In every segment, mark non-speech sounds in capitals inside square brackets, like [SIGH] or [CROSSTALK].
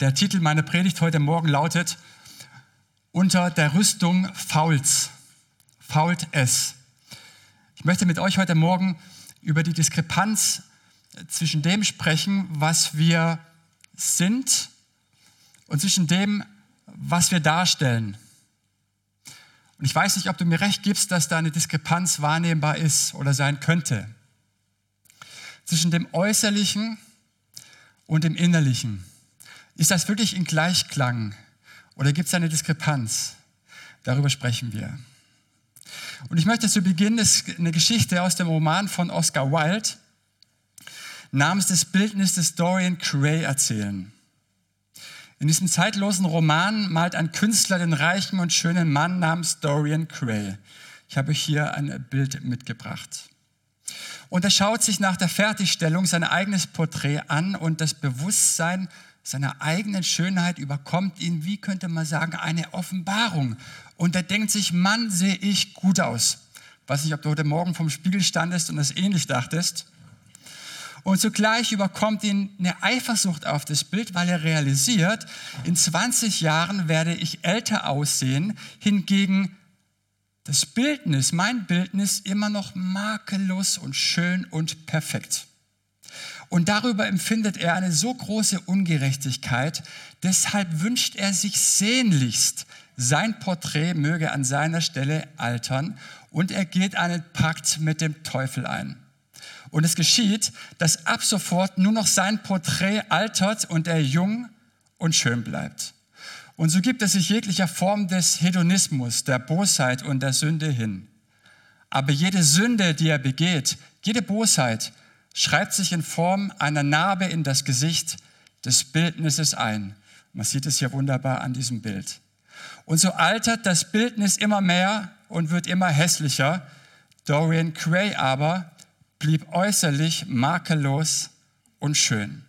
Der Titel meiner Predigt heute Morgen lautet Unter der Rüstung fault's. Fault es. Ich möchte mit euch heute Morgen über die Diskrepanz zwischen dem sprechen, was wir sind und zwischen dem, was wir darstellen. Und ich weiß nicht, ob du mir recht gibst, dass da eine Diskrepanz wahrnehmbar ist oder sein könnte. Zwischen dem Äußerlichen und dem Innerlichen. Ist das wirklich in Gleichklang oder gibt es eine Diskrepanz? Darüber sprechen wir. Und ich möchte zu Beginn eine Geschichte aus dem Roman von Oscar Wilde namens das Bildnis des Dorian Gray erzählen. In diesem zeitlosen Roman malt ein Künstler den reichen und schönen Mann namens Dorian Gray. Ich habe hier ein Bild mitgebracht. Und er schaut sich nach der Fertigstellung sein eigenes Porträt an und das Bewusstsein seiner eigenen Schönheit überkommt ihn, wie könnte man sagen, eine Offenbarung. Und er denkt sich, Mann, sehe ich gut aus. Weiß nicht, ob du heute Morgen vom Spiegel standest und das ähnlich dachtest. Und zugleich überkommt ihn eine Eifersucht auf das Bild, weil er realisiert, in 20 Jahren werde ich älter aussehen, hingegen das Bildnis, mein Bildnis, immer noch makellos und schön und perfekt. Und darüber empfindet er eine so große Ungerechtigkeit, deshalb wünscht er sich sehnlichst, sein Porträt möge an seiner Stelle altern und er geht einen Pakt mit dem Teufel ein. Und es geschieht, dass ab sofort nur noch sein Porträt altert und er jung und schön bleibt. Und so gibt es sich jeglicher Form des Hedonismus, der Bosheit und der Sünde hin. Aber jede Sünde, die er begeht, jede Bosheit, schreibt sich in Form einer Narbe in das Gesicht des Bildnisses ein. Man sieht es hier wunderbar an diesem Bild. Und so altert das Bildnis immer mehr und wird immer hässlicher. Dorian Gray aber blieb äußerlich makellos und schön.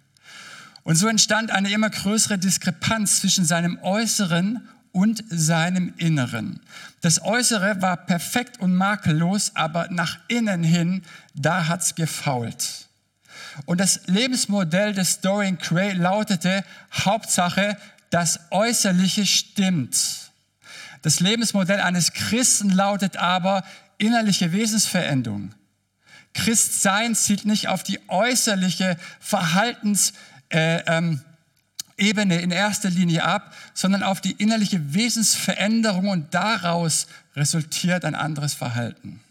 Und so entstand eine immer größere Diskrepanz zwischen seinem Äußeren und seinem Inneren. Das Äußere war perfekt und makellos, aber nach innen hin, da hat's gefault. Und das Lebensmodell des Dorian Gray lautete, Hauptsache, das Äußerliche stimmt. Das Lebensmodell eines Christen lautet aber innerliche Wesensveränderung. Christsein zielt nicht auf die äußerliche Verhaltens- äh, ähm, Ebene in erster Linie ab, sondern auf die innerliche Wesensveränderung und daraus resultiert ein anderes Verhalten.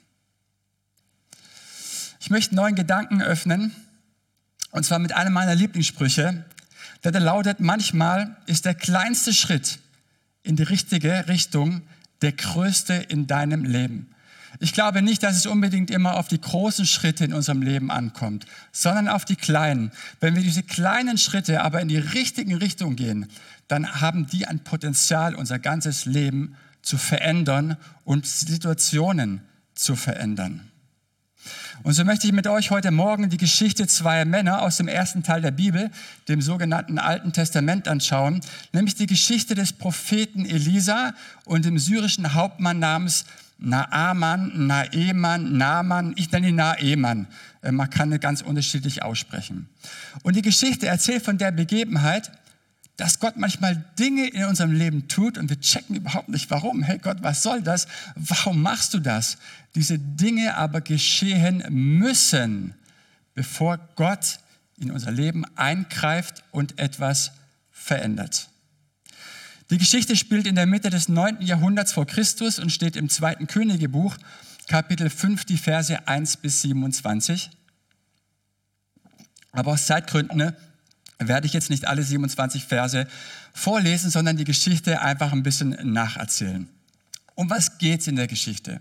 Ich möchte neuen Gedanken öffnen und zwar mit einem meiner Lieblingssprüche, der lautet, manchmal ist der kleinste Schritt in die richtige Richtung der größte in deinem Leben. Ich glaube nicht, dass es unbedingt immer auf die großen Schritte in unserem Leben ankommt, sondern auf die kleinen. Wenn wir diese kleinen Schritte aber in die richtige Richtung gehen, dann haben die ein Potenzial, unser ganzes Leben zu verändern und Situationen zu verändern. Und so möchte ich mit euch heute Morgen die Geschichte zweier Männer aus dem ersten Teil der Bibel, dem sogenannten Alten Testament, anschauen, nämlich die Geschichte des Propheten Elisa und dem syrischen Hauptmann namens Naaman, Naeman, Naaman, ich nenne ihn Naeman. Äh, man kann es ganz unterschiedlich aussprechen. Und die Geschichte erzählt von der Begebenheit, dass Gott manchmal Dinge in unserem Leben tut und wir checken überhaupt nicht, warum. Hey Gott, was soll das? Warum machst du das? Diese Dinge aber geschehen müssen, bevor Gott in unser Leben eingreift und etwas verändert. Die Geschichte spielt in der Mitte des 9. Jahrhunderts vor Christus und steht im zweiten Königebuch, Kapitel 5, die Verse 1 bis 27. Aber aus Zeitgründen ne, werde ich jetzt nicht alle 27 Verse vorlesen, sondern die Geschichte einfach ein bisschen nacherzählen. Um was geht es in der Geschichte?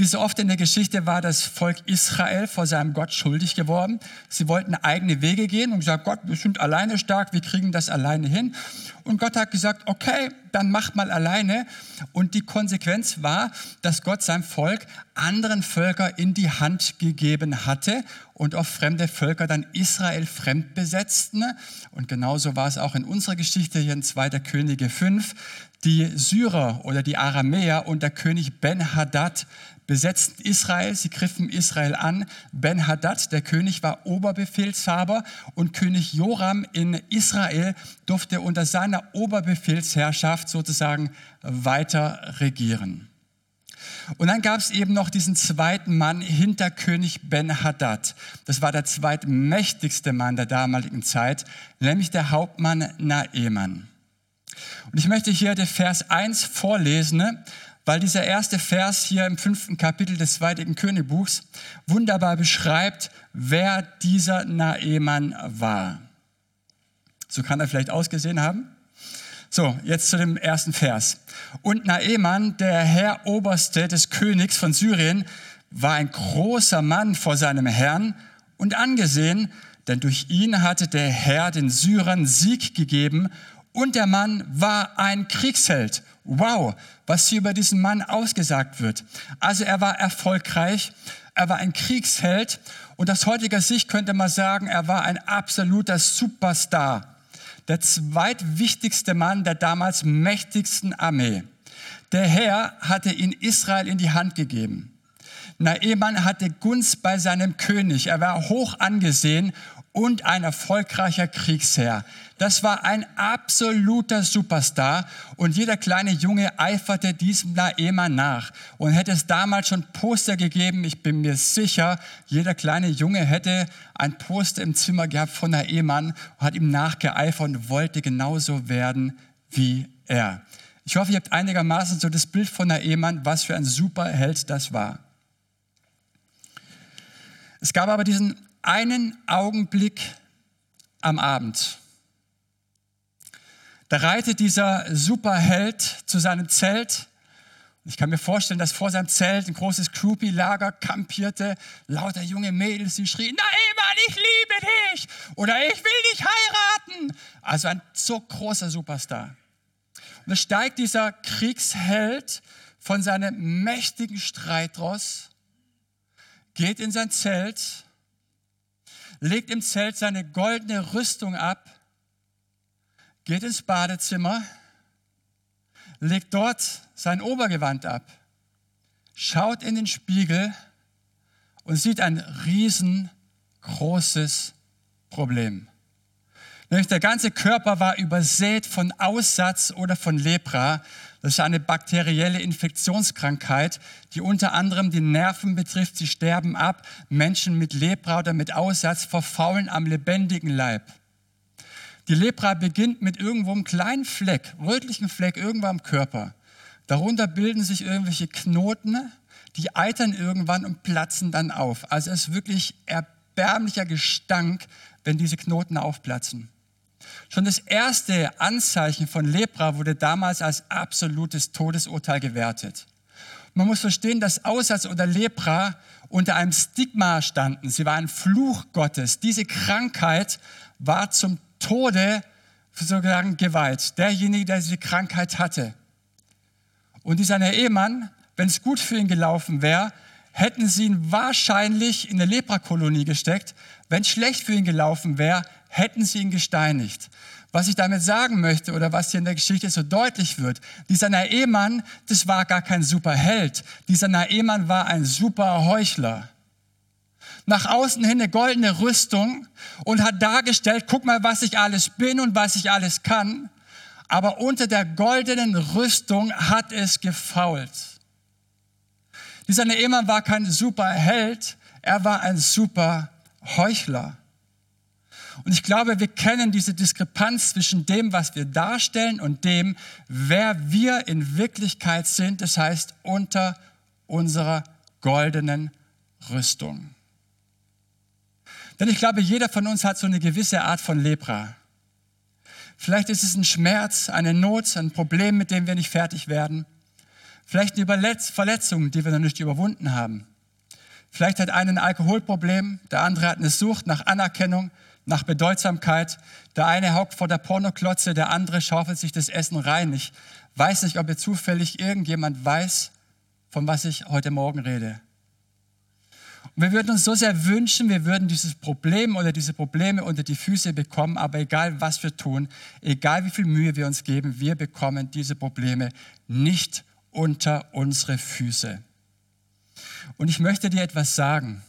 Wie so oft in der Geschichte war das Volk Israel vor seinem Gott schuldig geworden. Sie wollten eigene Wege gehen und gesagt, Gott, wir sind alleine stark, wir kriegen das alleine hin. Und Gott hat gesagt, okay, dann macht mal alleine. Und die Konsequenz war, dass Gott sein Volk anderen Völker in die Hand gegeben hatte und oft fremde Völker dann Israel fremd besetzten. Und genauso war es auch in unserer Geschichte hier in 2. Könige 5. Die Syrer oder die Aramäer unter König Ben-Hadad besetzten Israel, sie griffen Israel an. Ben-Hadad, der König, war Oberbefehlshaber und König Joram in Israel durfte unter seiner Oberbefehlsherrschaft sozusagen weiter regieren. Und dann gab es eben noch diesen zweiten Mann hinter König Ben-Hadad. Das war der zweitmächtigste Mann der damaligen Zeit, nämlich der Hauptmann Naeman. Und ich möchte hier den Vers 1 vorlesen, weil dieser erste Vers hier im fünften Kapitel des zweiten Königbuchs wunderbar beschreibt, wer dieser Naeman war. So kann er vielleicht ausgesehen haben. So, jetzt zu dem ersten Vers. Und Naeman, der Herr Oberste des Königs von Syrien, war ein großer Mann vor seinem Herrn und angesehen, denn durch ihn hatte der Herr den Syrern Sieg gegeben und der Mann war ein Kriegsheld. Wow, was hier über diesen Mann ausgesagt wird. Also er war erfolgreich, er war ein Kriegsheld und aus heutiger Sicht könnte man sagen, er war ein absoluter Superstar. Der zweitwichtigste Mann der damals mächtigsten Armee. Der Herr hatte ihn Israel in die Hand gegeben. Naeman hatte Gunst bei seinem König. Er war hoch angesehen und ein erfolgreicher Kriegsherr. Das war ein absoluter Superstar und jeder kleine Junge eiferte diesem Naeman nach. Und hätte es damals schon Poster gegeben, ich bin mir sicher, jeder kleine Junge hätte ein Poster im Zimmer gehabt von Naeman und hat ihm nachgeeifert und wollte genauso werden wie er. Ich hoffe, ihr habt einigermaßen so das Bild von Naeman, was für ein Superheld das war. Es gab aber diesen einen Augenblick am Abend. Da reitet dieser Superheld zu seinem Zelt. Ich kann mir vorstellen, dass vor seinem Zelt ein großes Groupie-Lager kampierte. Lauter junge Mädels, die schrien, na Eman, ich liebe dich! Oder ich will dich heiraten! Also ein so großer Superstar. Und es steigt dieser Kriegsheld von seinem mächtigen Streitross, geht in sein Zelt legt im Zelt seine goldene Rüstung ab, geht ins Badezimmer, legt dort sein Obergewand ab, schaut in den Spiegel und sieht ein riesengroßes Problem. Nämlich der ganze Körper war übersät von Aussatz oder von Lepra. Das ist eine bakterielle Infektionskrankheit, die unter anderem die Nerven betrifft. Sie sterben ab. Menschen mit Lepra oder mit Aussatz verfaulen am lebendigen Leib. Die Lepra beginnt mit irgendwo einem kleinen Fleck, rötlichen Fleck irgendwo am Körper. Darunter bilden sich irgendwelche Knoten, die eitern irgendwann und platzen dann auf. Also es ist wirklich erbärmlicher Gestank, wenn diese Knoten aufplatzen. Schon das erste Anzeichen von Lepra wurde damals als absolutes Todesurteil gewertet. Man muss verstehen, dass Aussatz oder Lepra unter einem Stigma standen. Sie war ein Fluch Gottes. Diese Krankheit war zum Tode sozusagen geweiht. Derjenige, der diese Krankheit hatte. Und dieser Ehemann, wenn es gut für ihn gelaufen wäre, hätten sie ihn wahrscheinlich in eine Leprakolonie gesteckt. Wenn es schlecht für ihn gelaufen wäre, hätten sie ihn gesteinigt. Was ich damit sagen möchte oder was hier in der Geschichte so deutlich wird, dieser Naemann, das war gar kein Superheld. Dieser Naemann war ein super Heuchler. Nach außen hin eine goldene Rüstung und hat dargestellt, guck mal, was ich alles bin und was ich alles kann. Aber unter der goldenen Rüstung hat es gefault. Dieser Naemann war kein Superheld, er war ein super Heuchler. Und ich glaube, wir kennen diese Diskrepanz zwischen dem, was wir darstellen und dem, wer wir in Wirklichkeit sind. Das heißt, unter unserer goldenen Rüstung. Denn ich glaube, jeder von uns hat so eine gewisse Art von Lepra. Vielleicht ist es ein Schmerz, eine Not, ein Problem, mit dem wir nicht fertig werden. Vielleicht eine Verletzung, die wir noch nicht überwunden haben. Vielleicht hat einer ein Alkoholproblem, der andere hat eine Sucht nach Anerkennung, nach Bedeutsamkeit. Der eine hockt vor der Pornoklotze, der andere schaufelt sich das Essen rein. Ich weiß nicht, ob ihr zufällig irgendjemand weiß, von was ich heute Morgen rede. Und wir würden uns so sehr wünschen, wir würden dieses Problem oder diese Probleme unter die Füße bekommen, aber egal was wir tun, egal wie viel Mühe wir uns geben, wir bekommen diese Probleme nicht unter unsere Füße. Und ich möchte dir etwas sagen.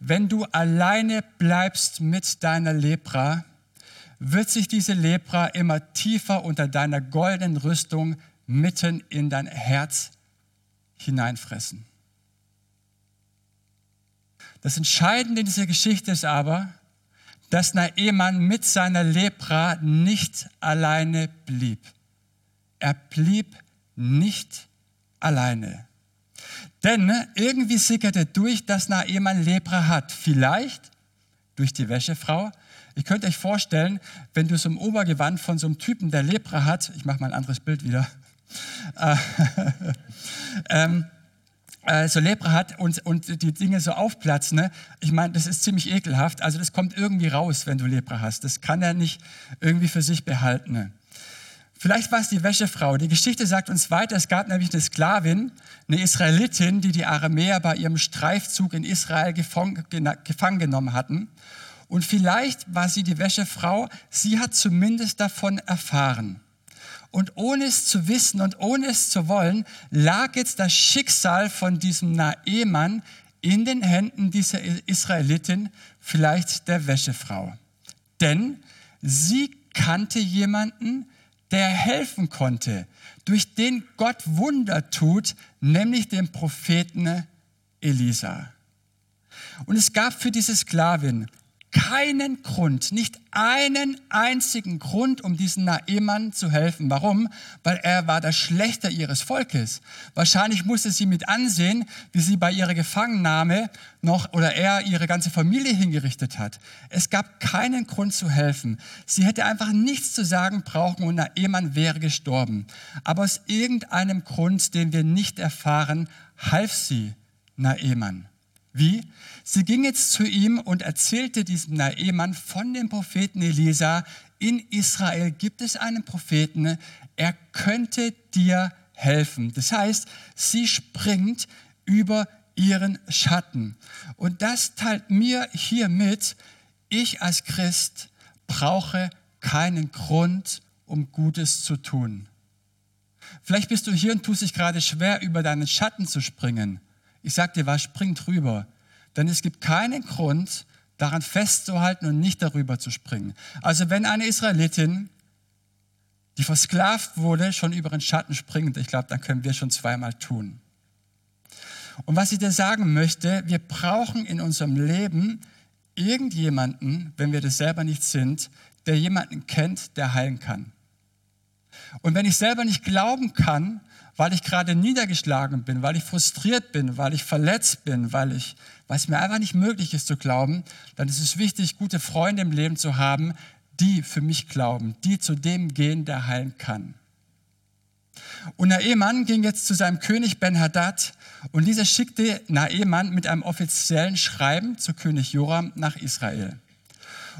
Wenn du alleine bleibst mit deiner Lepra, wird sich diese Lepra immer tiefer unter deiner goldenen Rüstung mitten in dein Herz hineinfressen. Das Entscheidende in dieser Geschichte ist aber, dass Naemann mit seiner Lepra nicht alleine blieb. Er blieb nicht alleine. Denn irgendwie sickerte durch, dass Naemann Lepra hat. Vielleicht durch die Wäschefrau. Ich könnte euch vorstellen, wenn du so ein Obergewand von so einem Typen, der Lepra hat, ich mache mal ein anderes Bild wieder, [LAUGHS] äh, ähm, äh, so Lepra hat und, und die Dinge so aufplatzen, ne? ich meine, das ist ziemlich ekelhaft. Also das kommt irgendwie raus, wenn du Lepra hast. Das kann er nicht irgendwie für sich behalten. Ne? Vielleicht war es die Wäschefrau. Die Geschichte sagt uns weiter, es gab nämlich eine Sklavin, eine Israelitin, die die Aramäer bei ihrem Streifzug in Israel gefangen genommen hatten. Und vielleicht war sie die Wäschefrau, sie hat zumindest davon erfahren. Und ohne es zu wissen und ohne es zu wollen, lag jetzt das Schicksal von diesem Naemann in den Händen dieser Israelitin, vielleicht der Wäschefrau. Denn sie kannte jemanden, der helfen konnte, durch den Gott Wunder tut, nämlich den Propheten Elisa. Und es gab für diese Sklavin keinen Grund, nicht einen einzigen Grund, um diesen Naemann zu helfen. Warum? Weil er war der Schlechter ihres Volkes. Wahrscheinlich musste sie mit ansehen, wie sie bei ihrer Gefangennahme noch oder er ihre ganze Familie hingerichtet hat. Es gab keinen Grund zu helfen. Sie hätte einfach nichts zu sagen brauchen und Naemann wäre gestorben. Aber aus irgendeinem Grund, den wir nicht erfahren, half sie Naemann. Wie? Sie ging jetzt zu ihm und erzählte diesem Naemann von dem Propheten Elisa. In Israel gibt es einen Propheten, er könnte dir helfen. Das heißt, sie springt über ihren Schatten. Und das teilt mir hier mit, ich als Christ brauche keinen Grund, um Gutes zu tun. Vielleicht bist du hier und tust dich gerade schwer, über deinen Schatten zu springen. Ich sag dir was, spring drüber. Denn es gibt keinen Grund, daran festzuhalten und nicht darüber zu springen. Also wenn eine Israelitin, die versklavt wurde, schon über den Schatten springt, ich glaube, dann können wir schon zweimal tun. Und was ich dir sagen möchte, wir brauchen in unserem Leben irgendjemanden, wenn wir das selber nicht sind, der jemanden kennt, der heilen kann. Und wenn ich selber nicht glauben kann, weil ich gerade niedergeschlagen bin, weil ich frustriert bin, weil ich verletzt bin, weil, ich, weil es mir einfach nicht möglich ist zu glauben, dann ist es wichtig, gute Freunde im Leben zu haben, die für mich glauben, die zu dem gehen, der heilen kann. Und Naemann ging jetzt zu seinem König Ben-Hadad und dieser schickte Naemann mit einem offiziellen Schreiben zu König Joram nach Israel.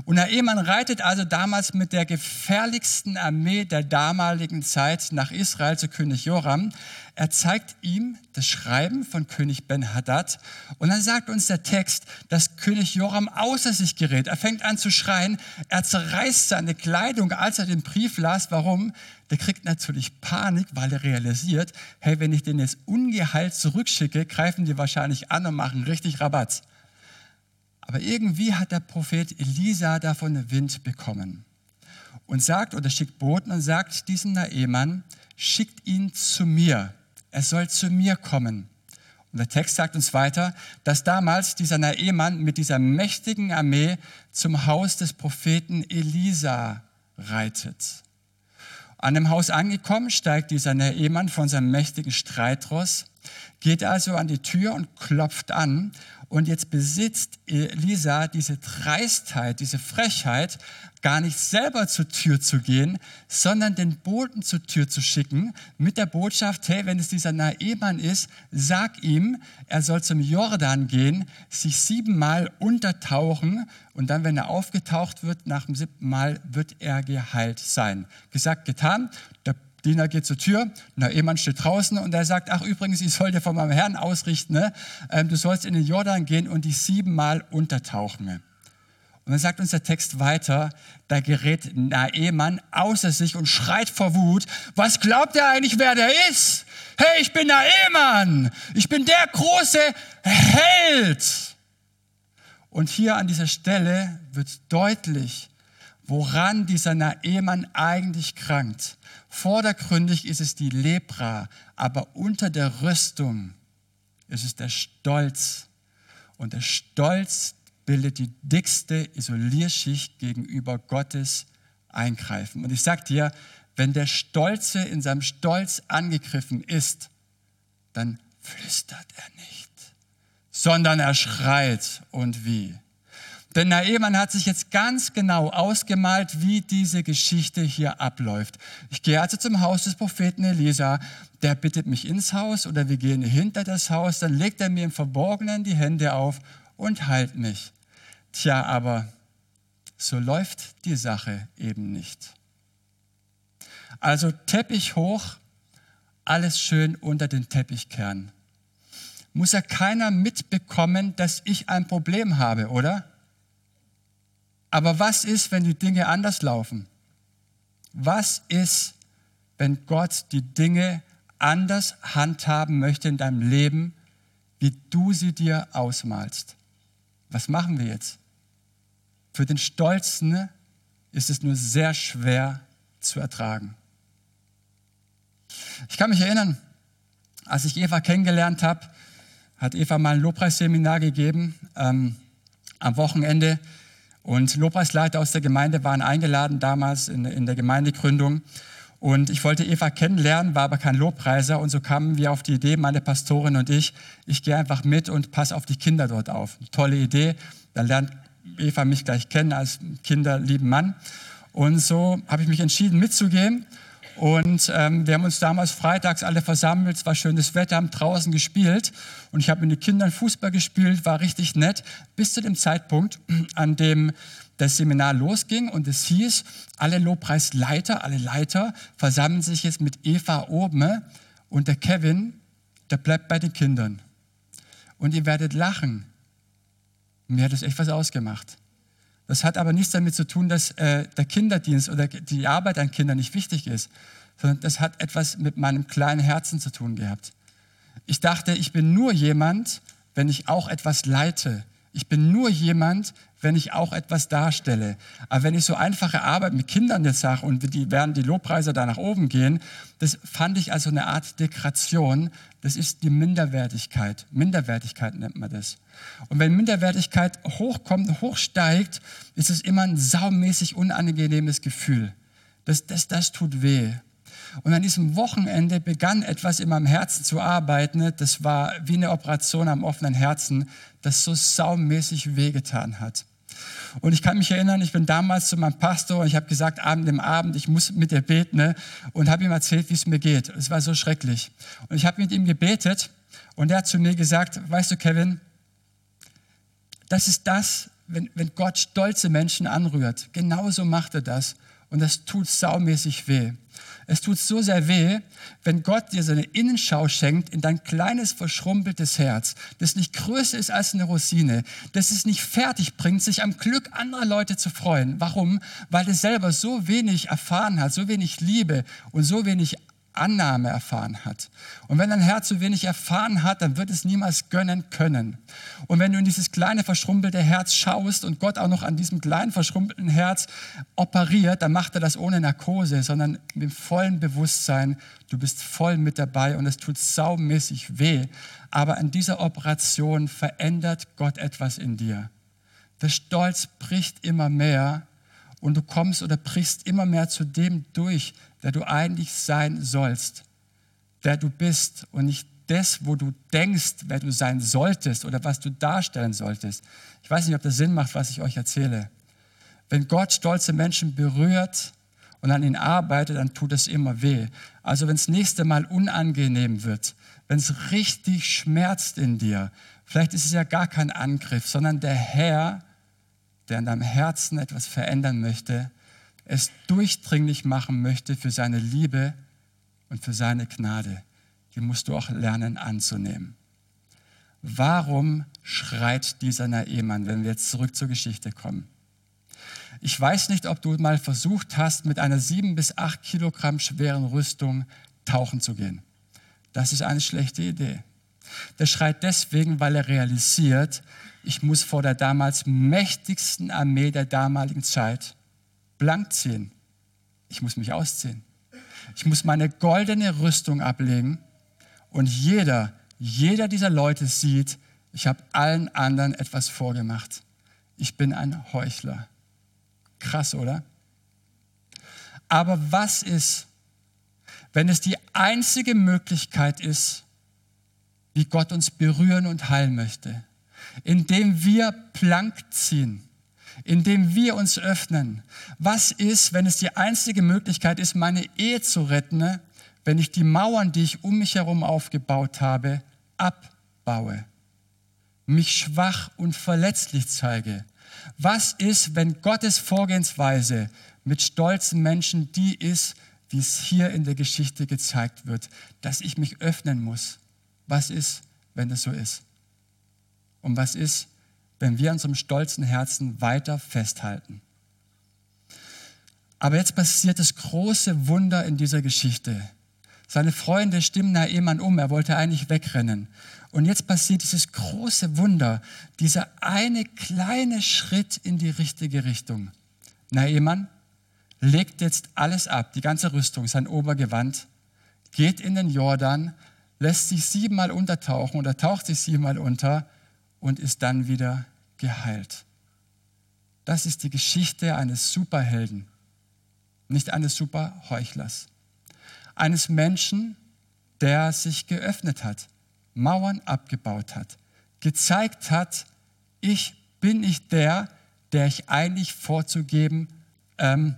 Und Naemann reitet also damals mit der gefährlichsten Armee der damaligen Zeit nach Israel zu König Joram. Er zeigt ihm das Schreiben von König Ben-Hadad und dann sagt uns der Text, dass König Joram außer sich gerät. Er fängt an zu schreien, er zerreißt seine Kleidung, als er den Brief las. Warum? Der kriegt natürlich Panik, weil er realisiert, hey, wenn ich den jetzt ungeheilt zurückschicke, greifen die wahrscheinlich an und machen richtig Rabatz. Aber irgendwie hat der Prophet Elisa davon Wind bekommen und sagt oder schickt Boten und sagt diesem Naemann, schickt ihn zu mir. Er soll zu mir kommen. Und der Text sagt uns weiter, dass damals dieser Naemann mit dieser mächtigen Armee zum Haus des Propheten Elisa reitet. An dem Haus angekommen, steigt dieser Naemann von seinem mächtigen Streitross, geht also an die Tür und klopft an und jetzt besitzt Elisa diese Dreistheit, diese Frechheit, gar nicht selber zur Tür zu gehen, sondern den Boten zur Tür zu schicken mit der Botschaft, hey, wenn es dieser Naemann ist, sag ihm, er soll zum Jordan gehen, sich siebenmal untertauchen und dann, wenn er aufgetaucht wird, nach dem siebten Mal wird er geheilt sein. Gesagt, getan. Der Diener geht zur Tür, der Ehemann steht draußen und er sagt, ach übrigens, ich soll dir von meinem Herrn ausrichten, ne? Ähm, du sollst in den Jordan gehen und dich siebenmal untertauchen. Und dann sagt uns der Text weiter, da gerät Naemann außer sich und schreit vor Wut, was glaubt er eigentlich, wer der ist? Hey, ich bin Naemann, ich bin der große Held. Und hier an dieser Stelle wird deutlich, woran dieser Naemann eigentlich krankt. Vordergründig ist es die Lepra, aber unter der Rüstung ist es der Stolz. Und der Stolz bildet die dickste Isolierschicht gegenüber Gottes Eingreifen. Und ich sage dir, wenn der Stolze in seinem Stolz angegriffen ist, dann flüstert er nicht, sondern er schreit und wie. Denn Naemann hat sich jetzt ganz genau ausgemalt, wie diese Geschichte hier abläuft. Ich gehe also zum Haus des Propheten Elisa, der bittet mich ins Haus oder wir gehen hinter das Haus, dann legt er mir im Verborgenen die Hände auf und heilt mich. Tja, aber so läuft die Sache eben nicht. Also Teppich hoch, alles schön unter den Teppichkern. Muss ja keiner mitbekommen, dass ich ein Problem habe, oder? Aber was ist, wenn die Dinge anders laufen? Was ist, wenn Gott die Dinge anders handhaben möchte in deinem Leben, wie du sie dir ausmalst? Was machen wir jetzt? Für den Stolzen ist es nur sehr schwer zu ertragen. Ich kann mich erinnern, als ich Eva kennengelernt habe, hat Eva mal ein Lobpreisseminar gegeben ähm, am Wochenende und Lobpreisleiter aus der Gemeinde waren eingeladen damals in, in der Gemeindegründung. Und ich wollte Eva kennenlernen, war aber kein Lobpreiser. Und so kamen wir auf die Idee, meine Pastorin und ich, ich gehe einfach mit und passe auf die Kinder dort auf. tolle Idee. Dann lernt Eva mich gleich kennen als kinderlieben Mann. Und so habe ich mich entschieden mitzugehen. Und ähm, wir haben uns damals freitags alle versammelt, es war schönes Wetter, haben draußen gespielt und ich habe mit den Kindern Fußball gespielt, war richtig nett, bis zu dem Zeitpunkt, [CLEARS THROAT] an dem das Seminar losging und es hieß, alle Lobpreisleiter, alle Leiter versammeln sich jetzt mit Eva oben und der Kevin, der bleibt bei den Kindern. Und ihr werdet lachen. Mir hat das echt was ausgemacht. Das hat aber nichts damit zu tun, dass äh, der Kinderdienst oder die Arbeit an Kindern nicht wichtig ist, sondern das hat etwas mit meinem kleinen Herzen zu tun gehabt. Ich dachte, ich bin nur jemand, wenn ich auch etwas leite. Ich bin nur jemand, wenn ich auch etwas darstelle. Aber wenn ich so einfache Arbeit mit Kindern jetzt sage und die werden die Lobpreise da nach oben gehen, das fand ich also eine Art Degradation. Das ist die Minderwertigkeit. Minderwertigkeit nennt man das. Und wenn Minderwertigkeit hochkommt, hochsteigt, ist es immer ein saumäßig unangenehmes Gefühl. Das, das, das tut weh. Und an diesem Wochenende begann etwas in meinem Herzen zu arbeiten. Das war wie eine Operation am offenen Herzen, das so saumäßig wehgetan hat. Und ich kann mich erinnern, ich bin damals zu meinem Pastor und ich habe gesagt, Abend im Abend, ich muss mit dir beten ne? und habe ihm erzählt, wie es mir geht. Es war so schrecklich. Und ich habe mit ihm gebetet und er hat zu mir gesagt, weißt du, Kevin, das ist das, wenn, wenn Gott stolze Menschen anrührt. Genauso macht er das. Und das tut saumäßig weh. Es tut so sehr weh, wenn Gott dir seine Innenschau schenkt in dein kleines, verschrumpeltes Herz, das nicht größer ist als eine Rosine, das es nicht fertig bringt, sich am Glück anderer Leute zu freuen. Warum? Weil es selber so wenig erfahren hat, so wenig Liebe und so wenig Annahme erfahren hat. Und wenn dein Herz so wenig erfahren hat, dann wird es niemals gönnen können. Und wenn du in dieses kleine verschrumpelte Herz schaust und Gott auch noch an diesem kleinen verschrumpelten Herz operiert, dann macht er das ohne Narkose, sondern mit vollem Bewusstsein, du bist voll mit dabei und es tut saumäßig weh. Aber an dieser Operation verändert Gott etwas in dir. Der Stolz bricht immer mehr und du kommst oder brichst immer mehr zu dem durch, der du eigentlich sein sollst, der du bist und nicht das, wo du denkst, wer du sein solltest oder was du darstellen solltest. Ich weiß nicht, ob das Sinn macht, was ich euch erzähle. Wenn Gott stolze Menschen berührt und an ihnen arbeitet, dann tut es immer weh. Also wenn es nächste Mal unangenehm wird, wenn es richtig schmerzt in dir, vielleicht ist es ja gar kein Angriff, sondern der Herr, der in deinem Herzen etwas verändern möchte, es durchdringlich machen möchte für seine Liebe und für seine Gnade, die musst du auch lernen anzunehmen. Warum schreit dieser Naemann, wenn wir jetzt zurück zur Geschichte kommen? Ich weiß nicht, ob du mal versucht hast, mit einer sieben bis acht Kilogramm schweren Rüstung tauchen zu gehen. Das ist eine schlechte Idee. Der schreit deswegen, weil er realisiert, ich muss vor der damals mächtigsten Armee der damaligen Zeit blank ziehen. Ich muss mich ausziehen. Ich muss meine goldene Rüstung ablegen und jeder, jeder dieser Leute sieht, ich habe allen anderen etwas vorgemacht. Ich bin ein Heuchler. Krass, oder? Aber was ist, wenn es die einzige Möglichkeit ist, wie Gott uns berühren und heilen möchte? Indem wir plank ziehen, indem wir uns öffnen. Was ist, wenn es die einzige Möglichkeit ist, meine Ehe zu retten, wenn ich die Mauern, die ich um mich herum aufgebaut habe, abbaue? Mich schwach und verletzlich zeige? Was ist, wenn Gottes Vorgehensweise mit stolzen Menschen die ist, wie es hier in der Geschichte gezeigt wird, dass ich mich öffnen muss? Was ist, wenn das so ist? Und was ist, wenn wir unserem stolzen Herzen weiter festhalten? Aber jetzt passiert das große Wunder in dieser Geschichte. Seine Freunde stimmen Naemann um, er wollte eigentlich wegrennen. Und jetzt passiert dieses große Wunder, dieser eine kleine Schritt in die richtige Richtung. Naemann legt jetzt alles ab, die ganze Rüstung, sein Obergewand, geht in den Jordan, lässt sich siebenmal untertauchen oder taucht sich siebenmal unter und ist dann wieder geheilt. Das ist die Geschichte eines Superhelden, nicht eines Superheuchlers. Eines Menschen, der sich geöffnet hat, Mauern abgebaut hat, gezeigt hat, ich bin nicht der, der ich eigentlich vorzugeben, ähm,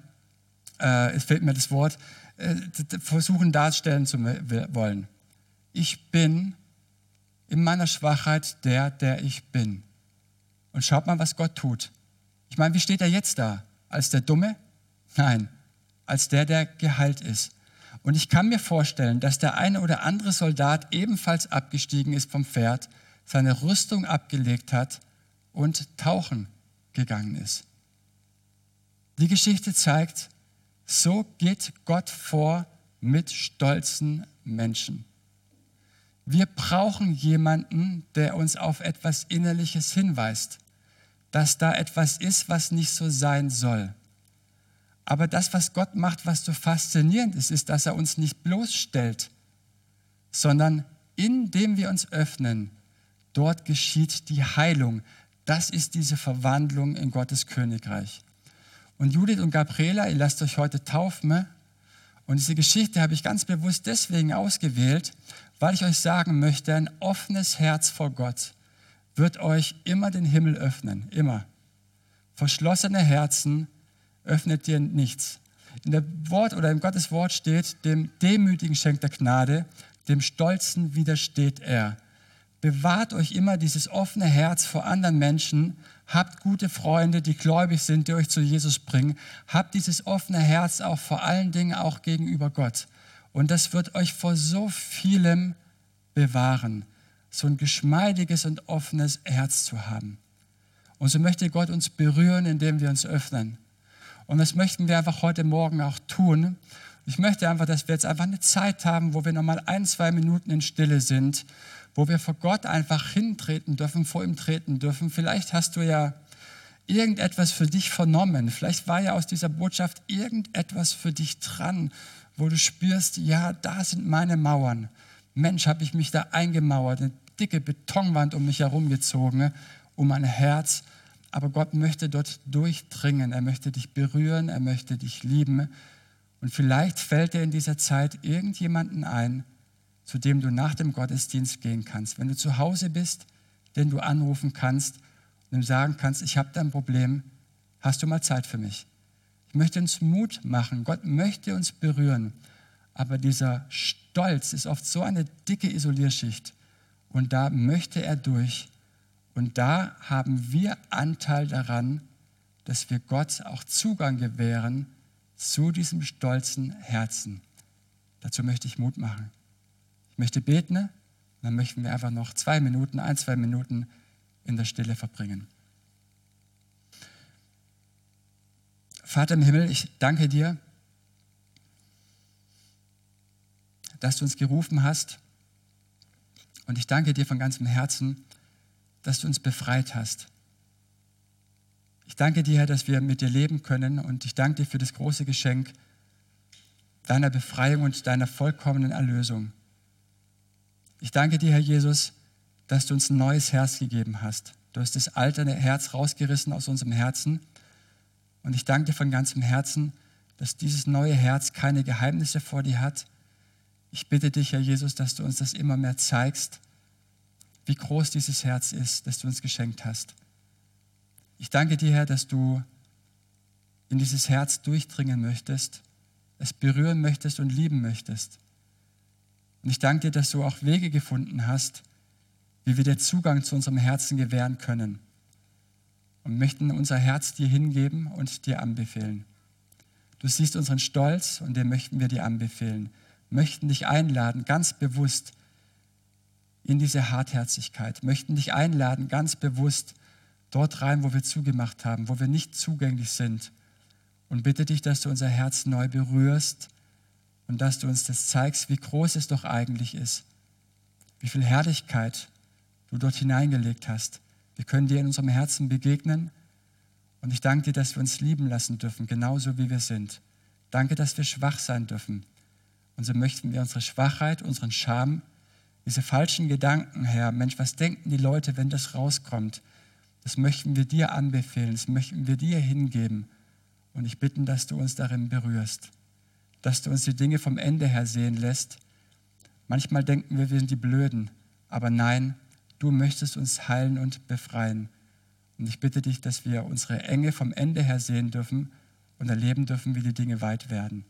äh, es fehlt mir das Wort, äh, versuchen darstellen zu wollen. Ich bin in meiner Schwachheit der, der ich bin. Und schaut mal, was Gott tut. Ich meine, wie steht er jetzt da? Als der Dumme? Nein, als der, der geheilt ist. Und ich kann mir vorstellen, dass der eine oder andere Soldat ebenfalls abgestiegen ist vom Pferd, seine Rüstung abgelegt hat und tauchen gegangen ist. Die Geschichte zeigt, so geht Gott vor mit stolzen Menschen. Wir brauchen jemanden, der uns auf etwas Innerliches hinweist, dass da etwas ist, was nicht so sein soll. Aber das, was Gott macht, was so faszinierend ist, ist, dass er uns nicht bloßstellt, sondern indem wir uns öffnen, dort geschieht die Heilung. Das ist diese Verwandlung in Gottes Königreich. Und Judith und Gabriela, ihr lasst euch heute taufen. Und diese Geschichte habe ich ganz bewusst deswegen ausgewählt, weil ich euch sagen möchte, ein offenes Herz vor Gott wird euch immer den Himmel öffnen, immer. Verschlossene Herzen öffnet dir nichts. In der Wort oder im Gottes Wort steht, dem Demütigen schenkt er Gnade, dem Stolzen widersteht er. Bewahrt euch immer dieses offene Herz vor anderen Menschen. Habt gute Freunde, die gläubig sind, die euch zu Jesus bringen. Habt dieses offene Herz auch vor allen Dingen auch gegenüber Gott. Und das wird euch vor so vielem bewahren, so ein geschmeidiges und offenes Herz zu haben. Und so möchte Gott uns berühren, indem wir uns öffnen. Und das möchten wir einfach heute Morgen auch tun. Ich möchte einfach, dass wir jetzt einfach eine Zeit haben, wo wir nochmal ein, zwei Minuten in Stille sind, wo wir vor Gott einfach hintreten dürfen, vor ihm treten dürfen. Vielleicht hast du ja irgendetwas für dich vernommen. Vielleicht war ja aus dieser Botschaft irgendetwas für dich dran, wo du spürst, ja, da sind meine Mauern. Mensch, habe ich mich da eingemauert, eine dicke Betonwand um mich herum gezogen, um mein Herz aber Gott möchte dort durchdringen, er möchte dich berühren, er möchte dich lieben. Und vielleicht fällt dir in dieser Zeit irgendjemanden ein, zu dem du nach dem Gottesdienst gehen kannst. Wenn du zu Hause bist, den du anrufen kannst und ihm sagen kannst, ich habe da ein Problem, hast du mal Zeit für mich? Ich möchte uns Mut machen. Gott möchte uns berühren. Aber dieser Stolz ist oft so eine dicke Isolierschicht. Und da möchte er durch. Und da haben wir Anteil daran, dass wir Gott auch Zugang gewähren zu diesem stolzen Herzen. Dazu möchte ich Mut machen. Ich möchte beten, dann möchten wir einfach noch zwei Minuten, ein, zwei Minuten in der Stille verbringen. Vater im Himmel, ich danke dir, dass du uns gerufen hast. Und ich danke dir von ganzem Herzen, dass du uns befreit hast. Ich danke dir, Herr, dass wir mit dir leben können und ich danke dir für das große Geschenk deiner Befreiung und deiner vollkommenen Erlösung. Ich danke dir, Herr Jesus, dass du uns ein neues Herz gegeben hast. Du hast das alte Herz rausgerissen aus unserem Herzen. Und ich danke dir von ganzem Herzen, dass dieses neue Herz keine Geheimnisse vor dir hat. Ich bitte dich, Herr Jesus, dass du uns das immer mehr zeigst, wie groß dieses Herz ist, das du uns geschenkt hast. Ich danke dir, Herr, dass du in dieses Herz durchdringen möchtest, es berühren möchtest und lieben möchtest. Und ich danke dir, dass du auch Wege gefunden hast, wie wir dir Zugang zu unserem Herzen gewähren können. Und möchten unser Herz dir hingeben und dir anbefehlen. Du siehst unseren Stolz und den möchten wir dir anbefehlen. Möchten dich einladen, ganz bewusst in diese Hartherzigkeit. Möchten dich einladen, ganz bewusst dort rein, wo wir zugemacht haben, wo wir nicht zugänglich sind. Und bitte dich, dass du unser Herz neu berührst und dass du uns das zeigst, wie groß es doch eigentlich ist, wie viel Herrlichkeit du dort hineingelegt hast. Wir können dir in unserem Herzen begegnen und ich danke dir, dass wir uns lieben lassen dürfen, genauso wie wir sind. Danke, dass wir schwach sein dürfen. Und so möchten wir unsere Schwachheit, unseren Scham, diese falschen Gedanken, Herr, Mensch, was denken die Leute, wenn das rauskommt? Das möchten wir dir anbefehlen, das möchten wir dir hingeben. Und ich bitte, dass du uns darin berührst dass du uns die Dinge vom Ende her sehen lässt. Manchmal denken wir, wir sind die Blöden, aber nein, du möchtest uns heilen und befreien. Und ich bitte dich, dass wir unsere Enge vom Ende her sehen dürfen und erleben dürfen, wie die Dinge weit werden.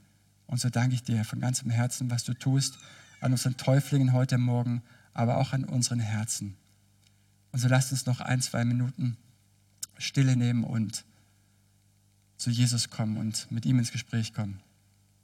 Und so danke ich dir von ganzem Herzen, was du tust an unseren Täuflingen heute Morgen, aber auch an unseren Herzen. Und so lasst uns noch ein, zwei Minuten Stille nehmen und zu Jesus kommen und mit ihm ins Gespräch kommen.